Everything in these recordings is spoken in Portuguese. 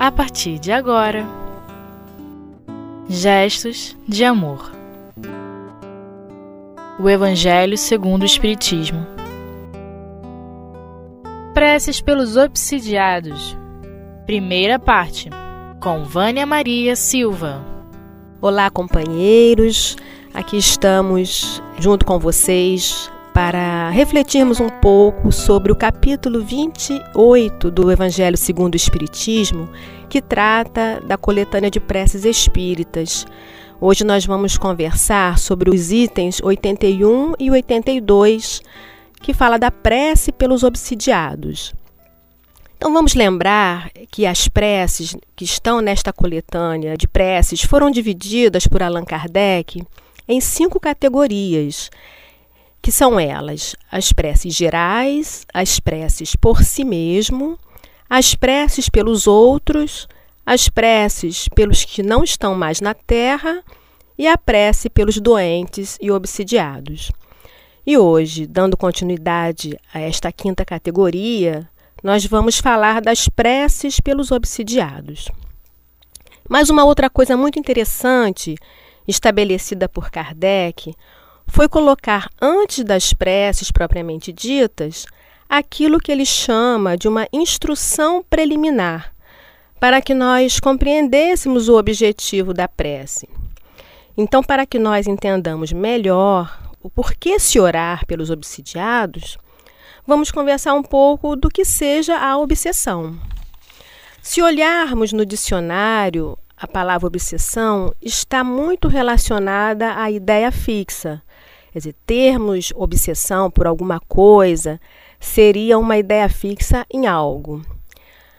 a partir de agora. Gestos de amor. O Evangelho segundo o Espiritismo. Preces pelos obsidiados. Primeira parte. Com Vânia Maria Silva. Olá, companheiros. Aqui estamos junto com vocês para refletirmos um pouco sobre o capítulo 28 do Evangelho segundo o Espiritismo, que trata da coletânea de preces espíritas. Hoje nós vamos conversar sobre os itens 81 e 82, que fala da prece pelos obsidiados. Então vamos lembrar que as preces que estão nesta coletânea de preces foram divididas por Allan Kardec em cinco categorias que são elas: as preces gerais, as preces por si mesmo, as preces pelos outros, as preces pelos que não estão mais na terra e a prece pelos doentes e obsidiados. E hoje, dando continuidade a esta quinta categoria, nós vamos falar das preces pelos obsidiados. Mas uma outra coisa muito interessante, estabelecida por Kardec, foi colocar antes das preces propriamente ditas aquilo que ele chama de uma instrução preliminar, para que nós compreendêssemos o objetivo da prece. Então, para que nós entendamos melhor o porquê se orar pelos obsidiados, vamos conversar um pouco do que seja a obsessão. Se olharmos no dicionário, a palavra obsessão está muito relacionada à ideia fixa, Quer dizer, termos obsessão por alguma coisa seria uma ideia fixa em algo.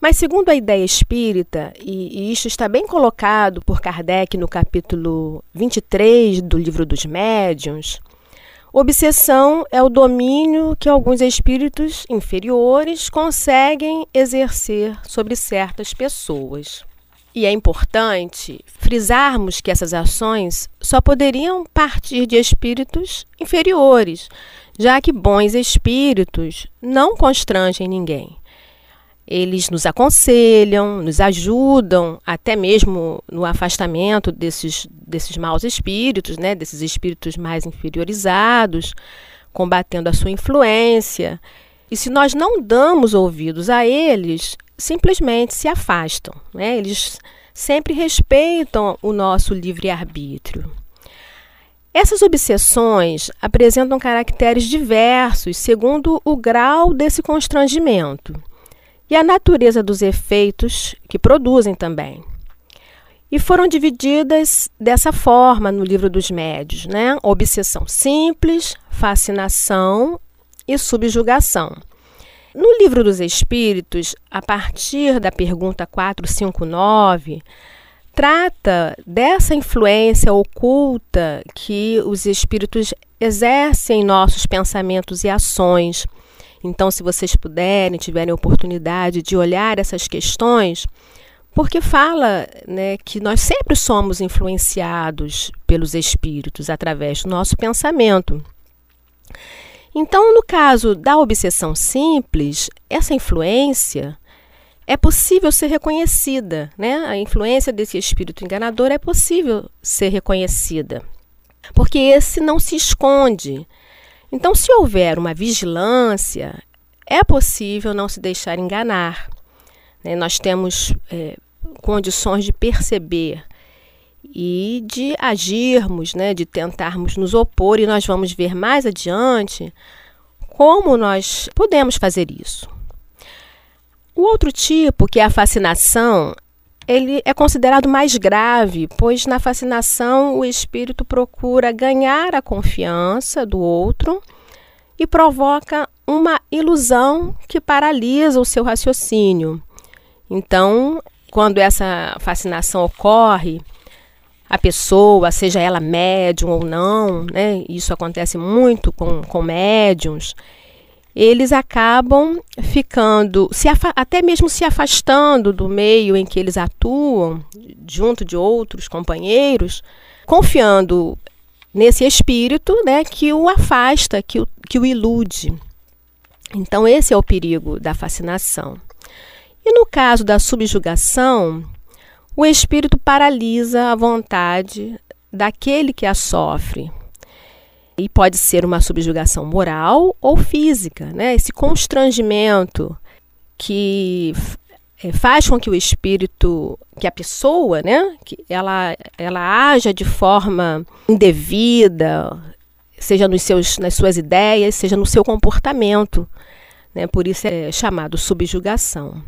Mas, segundo a ideia espírita, e, e isso está bem colocado por Kardec no capítulo 23 do Livro dos Médiuns, obsessão é o domínio que alguns espíritos inferiores conseguem exercer sobre certas pessoas. E é importante frisarmos que essas ações só poderiam partir de espíritos inferiores, já que bons espíritos não constrangem ninguém. Eles nos aconselham, nos ajudam, até mesmo no afastamento desses, desses maus espíritos, né, desses espíritos mais inferiorizados, combatendo a sua influência. E se nós não damos ouvidos a eles, simplesmente se afastam. Né? Eles sempre respeitam o nosso livre-arbítrio. Essas obsessões apresentam caracteres diversos segundo o grau desse constrangimento e a natureza dos efeitos que produzem também. E foram divididas dessa forma no livro dos médios, né? Obsessão simples, fascinação e subjugação. No livro dos Espíritos, a partir da pergunta 459, trata dessa influência oculta que os espíritos exercem em nossos pensamentos e ações. Então, se vocês puderem, tiverem oportunidade de olhar essas questões, porque fala né, que nós sempre somos influenciados pelos espíritos através do nosso pensamento. Então, no caso da obsessão simples, essa influência é possível ser reconhecida, né? A influência desse espírito enganador é possível ser reconhecida, porque esse não se esconde. Então, se houver uma vigilância, é possível não se deixar enganar. Né? Nós temos é, condições de perceber e de agirmos, né, de tentarmos nos opor, e nós vamos ver mais adiante como nós podemos fazer isso. O outro tipo, que é a fascinação, ele é considerado mais grave, pois na fascinação o espírito procura ganhar a confiança do outro e provoca uma ilusão que paralisa o seu raciocínio. Então, quando essa fascinação ocorre, a pessoa, seja ela médium ou não, né, isso acontece muito com, com médiums, eles acabam ficando, se até mesmo se afastando do meio em que eles atuam, junto de outros companheiros, confiando nesse espírito né, que o afasta, que o, que o ilude. Então, esse é o perigo da fascinação. E no caso da subjugação, o espírito paralisa a vontade daquele que a sofre. E pode ser uma subjugação moral ou física, né? Esse constrangimento que é, faz com que o espírito, que a pessoa, né, que ela, ela haja de forma indevida, seja nos seus, nas suas ideias, seja no seu comportamento. Né? Por isso é chamado subjugação.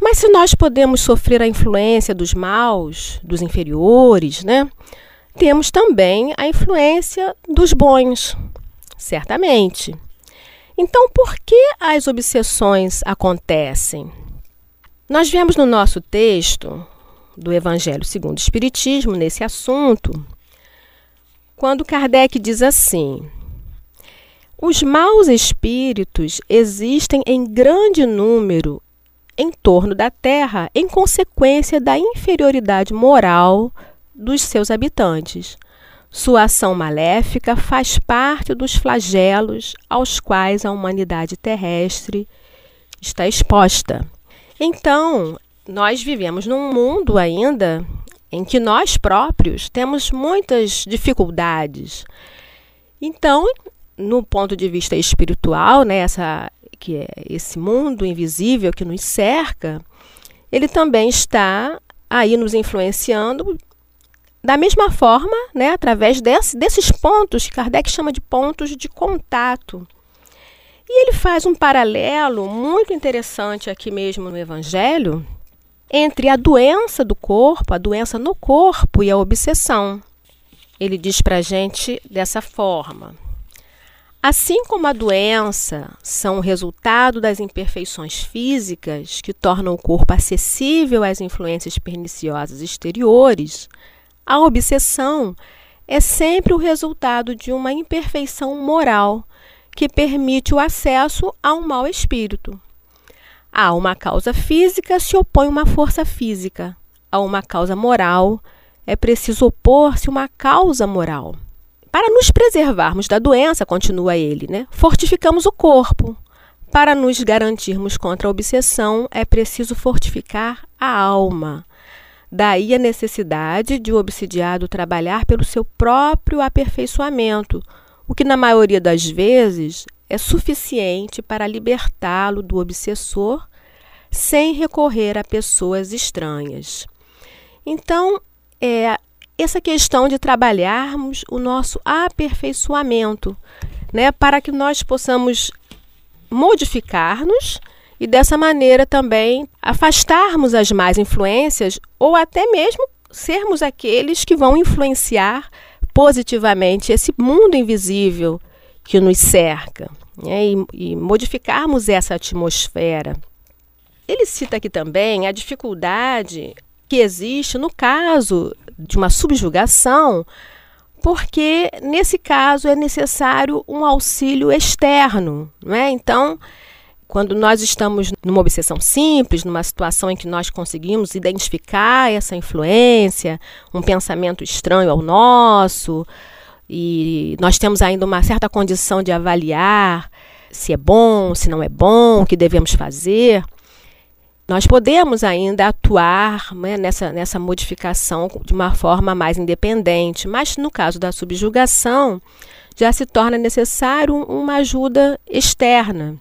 Mas se nós podemos sofrer a influência dos maus, dos inferiores, né? temos também a influência dos bons, certamente. Então, por que as obsessões acontecem? Nós vemos no nosso texto do Evangelho segundo o Espiritismo, nesse assunto, quando Kardec diz assim: os maus espíritos existem em grande número em torno da Terra em consequência da inferioridade moral dos seus habitantes. Sua ação maléfica faz parte dos flagelos aos quais a humanidade terrestre está exposta. Então, nós vivemos num mundo ainda em que nós próprios temos muitas dificuldades. Então, no ponto de vista espiritual, né, essa, que é esse mundo invisível que nos cerca, ele também está aí nos influenciando da mesma forma, né, através desse, desses pontos que Kardec chama de pontos de contato. E ele faz um paralelo muito interessante aqui mesmo no Evangelho entre a doença do corpo, a doença no corpo e a obsessão. Ele diz para a gente dessa forma: Assim como a doença são o resultado das imperfeições físicas que tornam o corpo acessível às influências perniciosas exteriores, a obsessão é sempre o resultado de uma imperfeição moral que permite o acesso a um mau espírito. A uma causa física se opõe uma força física. A uma causa moral é preciso opor-se uma causa moral. Para nos preservarmos da doença, continua ele, né, fortificamos o corpo. Para nos garantirmos contra a obsessão, é preciso fortificar a alma. Daí a necessidade de o obsidiado trabalhar pelo seu próprio aperfeiçoamento, o que na maioria das vezes é suficiente para libertá-lo do obsessor sem recorrer a pessoas estranhas. Então, é essa questão de trabalharmos o nosso aperfeiçoamento, né, para que nós possamos modificar-nos e dessa maneira também afastarmos as más influências ou até mesmo sermos aqueles que vão influenciar positivamente esse mundo invisível que nos cerca né, e, e modificarmos essa atmosfera. Ele cita aqui também a dificuldade que existe no caso de uma subjugação, porque nesse caso é necessário um auxílio externo, não é? Então, quando nós estamos numa obsessão simples, numa situação em que nós conseguimos identificar essa influência, um pensamento estranho ao nosso, e nós temos ainda uma certa condição de avaliar se é bom, se não é bom, o que devemos fazer nós podemos ainda atuar né, nessa, nessa modificação de uma forma mais independente, mas no caso da subjugação, já se torna necessário uma ajuda externa.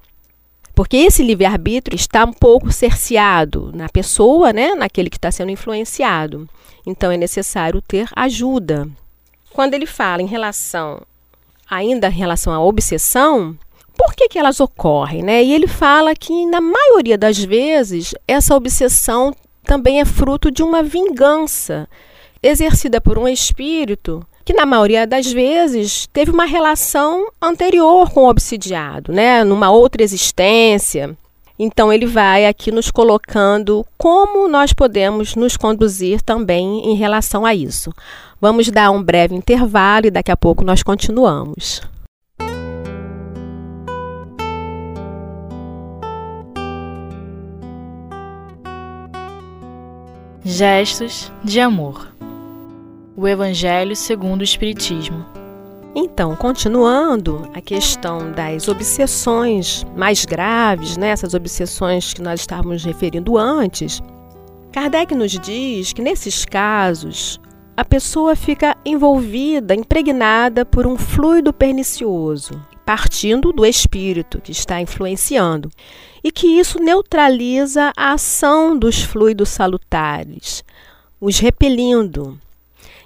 Porque esse livre-arbítrio está um pouco cerceado na pessoa, né, naquele que está sendo influenciado. Então é necessário ter ajuda. Quando ele fala em relação, ainda em relação à obsessão, por que, que elas ocorrem? Né? E ele fala que, na maioria das vezes, essa obsessão também é fruto de uma vingança exercida por um espírito que, na maioria das vezes, teve uma relação anterior com o obsidiado, né? numa outra existência. Então, ele vai aqui nos colocando como nós podemos nos conduzir também em relação a isso. Vamos dar um breve intervalo e daqui a pouco nós continuamos. Gestos de amor. O Evangelho segundo o Espiritismo. Então, continuando a questão das obsessões mais graves, né, essas obsessões que nós estávamos referindo antes, Kardec nos diz que nesses casos a pessoa fica envolvida, impregnada por um fluido pernicioso, partindo do espírito que está influenciando, e que isso neutraliza a ação dos fluidos salutares, os repelindo.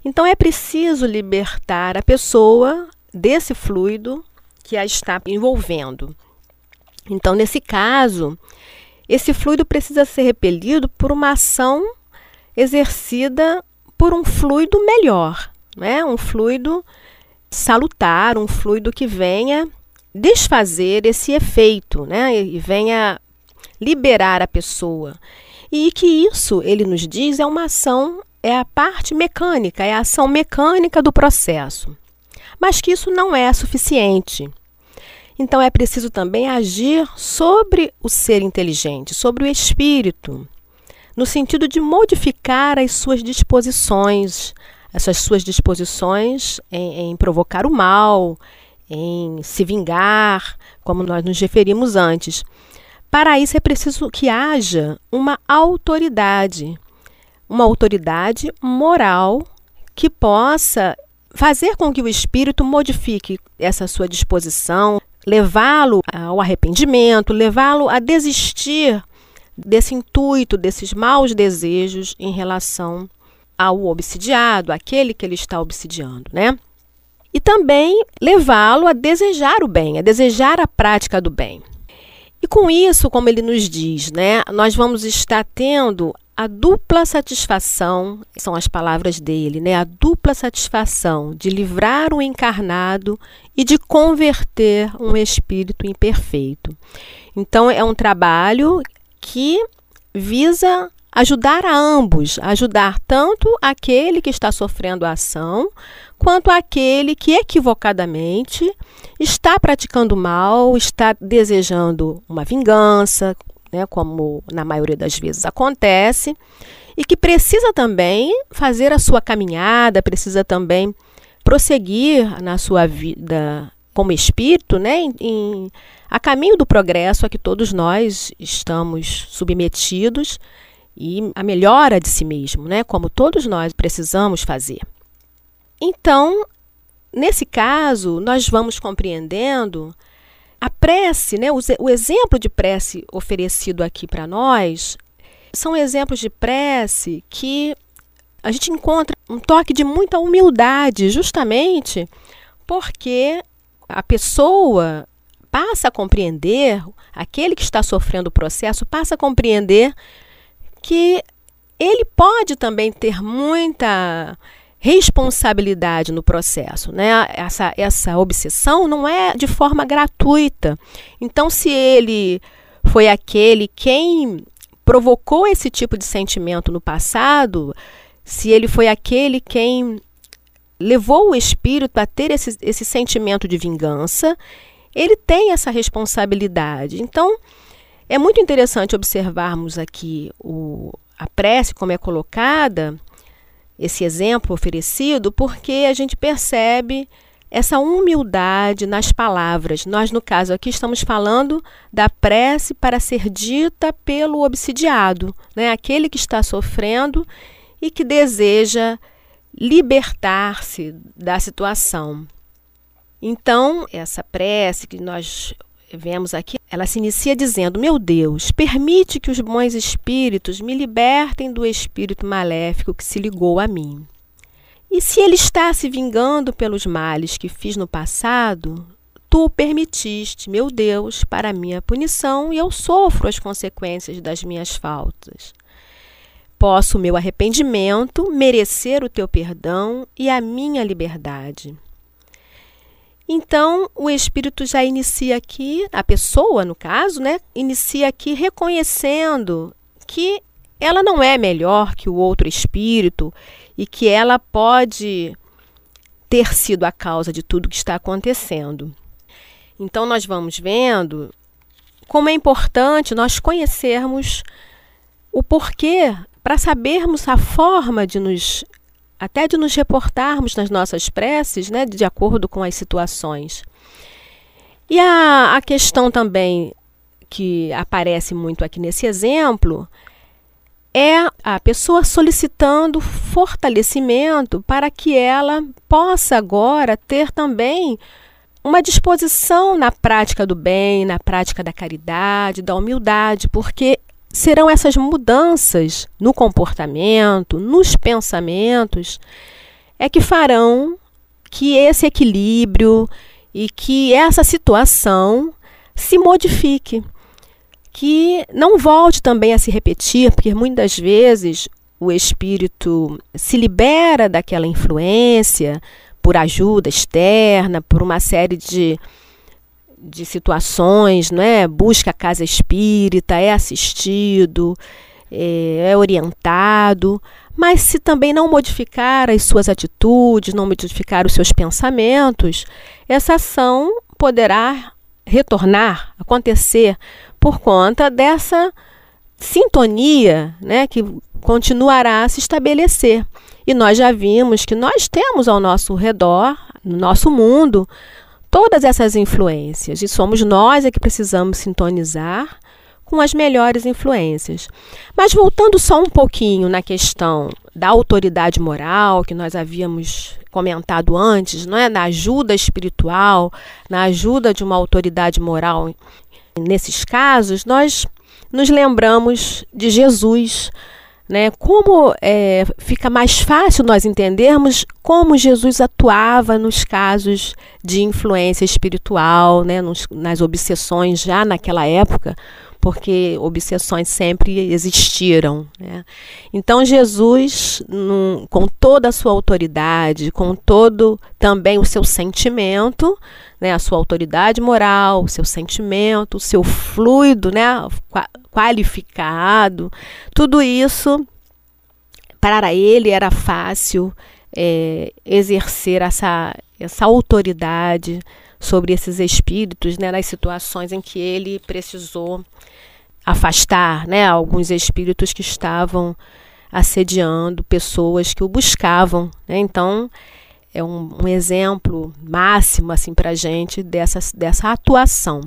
Então é preciso libertar a pessoa desse fluido que a está envolvendo. Então, nesse caso, esse fluido precisa ser repelido por uma ação exercida por um fluido melhor, né? um fluido salutar, um fluido que venha desfazer esse efeito né? e venha liberar a pessoa. E que isso, ele nos diz, é uma ação, é a parte mecânica, é a ação mecânica do processo. Mas que isso não é suficiente. Então é preciso também agir sobre o ser inteligente, sobre o espírito, no sentido de modificar as suas disposições, essas suas disposições em, em provocar o mal, em se vingar, como nós nos referimos antes. Para isso é preciso que haja uma autoridade, uma autoridade moral que possa fazer com que o espírito modifique essa sua disposição, levá-lo ao arrependimento, levá-lo a desistir desse intuito, desses maus desejos em relação ao obsidiado, aquele que ele está obsidiando, né? E também levá-lo a desejar o bem, a desejar a prática do bem. E com isso, como ele nos diz, né, nós vamos estar tendo a dupla satisfação, são as palavras dele, né? A dupla satisfação de livrar o encarnado e de converter um espírito imperfeito. Então é um trabalho que visa ajudar a ambos, ajudar tanto aquele que está sofrendo a ação, quanto aquele que equivocadamente está praticando mal, está desejando uma vingança, né, como na maioria das vezes acontece, e que precisa também fazer a sua caminhada, precisa também prosseguir na sua vida como espírito, né, em, em, a caminho do progresso a que todos nós estamos submetidos e a melhora de si mesmo, né, como todos nós precisamos fazer. Então, nesse caso, nós vamos compreendendo a prece, né, o, exemplo de prece oferecido aqui para nós, são exemplos de prece que a gente encontra um toque de muita humildade, justamente porque a pessoa passa a compreender, aquele que está sofrendo o processo passa a compreender que ele pode também ter muita responsabilidade no processo. Né? Essa, essa obsessão não é de forma gratuita. Então, se ele foi aquele quem provocou esse tipo de sentimento no passado, se ele foi aquele quem levou o espírito a ter esse, esse sentimento de vingança, ele tem essa responsabilidade. Então, é muito interessante observarmos aqui o, a prece como é colocada esse exemplo oferecido, porque a gente percebe essa humildade nas palavras. Nós, no caso aqui, estamos falando da prece para ser dita pelo obsidiado, né? aquele que está sofrendo e que deseja libertar-se da situação. Então, essa prece que nós vemos aqui, ela se inicia dizendo: Meu Deus, permite que os bons espíritos me libertem do espírito maléfico que se ligou a mim. E se ele está se vingando pelos males que fiz no passado, tu permitiste, meu Deus, para minha punição, e eu sofro as consequências das minhas faltas. Posso o meu arrependimento merecer o teu perdão e a minha liberdade. Então, o espírito já inicia aqui, a pessoa, no caso, né, inicia aqui reconhecendo que ela não é melhor que o outro espírito e que ela pode ter sido a causa de tudo que está acontecendo. Então, nós vamos vendo como é importante nós conhecermos o porquê, para sabermos a forma de nos até de nos reportarmos nas nossas preces, né, de acordo com as situações. E a, a questão também que aparece muito aqui nesse exemplo é a pessoa solicitando fortalecimento para que ela possa agora ter também uma disposição na prática do bem, na prática da caridade, da humildade, porque serão essas mudanças no comportamento, nos pensamentos, é que farão que esse equilíbrio e que essa situação se modifique que não volte também a se repetir, porque muitas vezes o espírito se libera daquela influência por ajuda externa, por uma série de, de situações, não é? Busca a casa espírita, é assistido, é, é orientado, mas se também não modificar as suas atitudes, não modificar os seus pensamentos, essa ação poderá retornar, acontecer por conta dessa sintonia né, que continuará a se estabelecer. E nós já vimos que nós temos ao nosso redor, no nosso mundo, todas essas influências. E somos nós é que precisamos sintonizar com as melhores influências. Mas voltando só um pouquinho na questão da autoridade moral, que nós havíamos comentado antes, não é? na ajuda espiritual, na ajuda de uma autoridade moral nesses casos, nós nos lembramos de Jesus. Né? Como é, fica mais fácil nós entendermos como Jesus atuava nos casos de influência espiritual, né? Nos, nas obsessões já naquela época, porque obsessões sempre existiram. Né? Então, Jesus, num, com toda a sua autoridade, com todo também o seu sentimento, né, a sua autoridade moral, o seu sentimento, o seu fluido né, qualificado, tudo isso para ele era fácil é, exercer essa, essa autoridade sobre esses espíritos né, nas situações em que ele precisou afastar né, alguns espíritos que estavam assediando pessoas que o buscavam. Né? Então, é um, um exemplo máximo assim, para gente dessa, dessa atuação.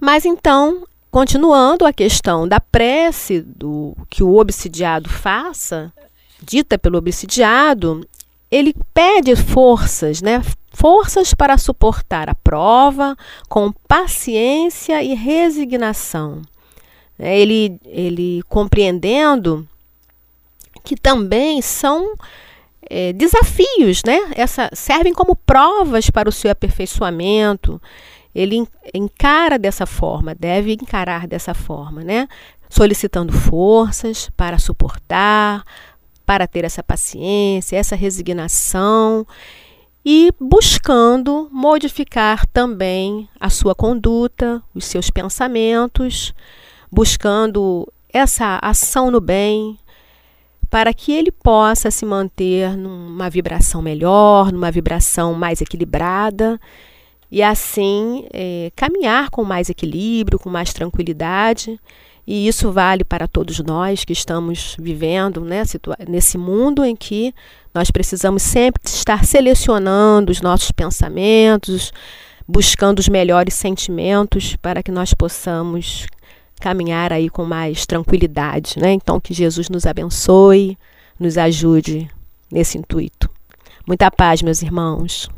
Mas então, continuando a questão da prece do que o obsidiado faça, dita pelo obsidiado, ele pede forças, né? Forças para suportar a prova com paciência e resignação. É, ele, ele compreendendo que também são é, desafios, né? Essa, servem como provas para o seu aperfeiçoamento. Ele encara dessa forma, deve encarar dessa forma, né? Solicitando forças para suportar, para ter essa paciência, essa resignação e buscando modificar também a sua conduta, os seus pensamentos, buscando essa ação no bem, para que ele possa se manter numa vibração melhor, numa vibração mais equilibrada e assim é, caminhar com mais equilíbrio, com mais tranquilidade. E isso vale para todos nós que estamos vivendo né, nesse mundo em que nós precisamos sempre estar selecionando os nossos pensamentos, buscando os melhores sentimentos para que nós possamos caminhar aí com mais tranquilidade, né? Então que Jesus nos abençoe, nos ajude nesse intuito. Muita paz, meus irmãos.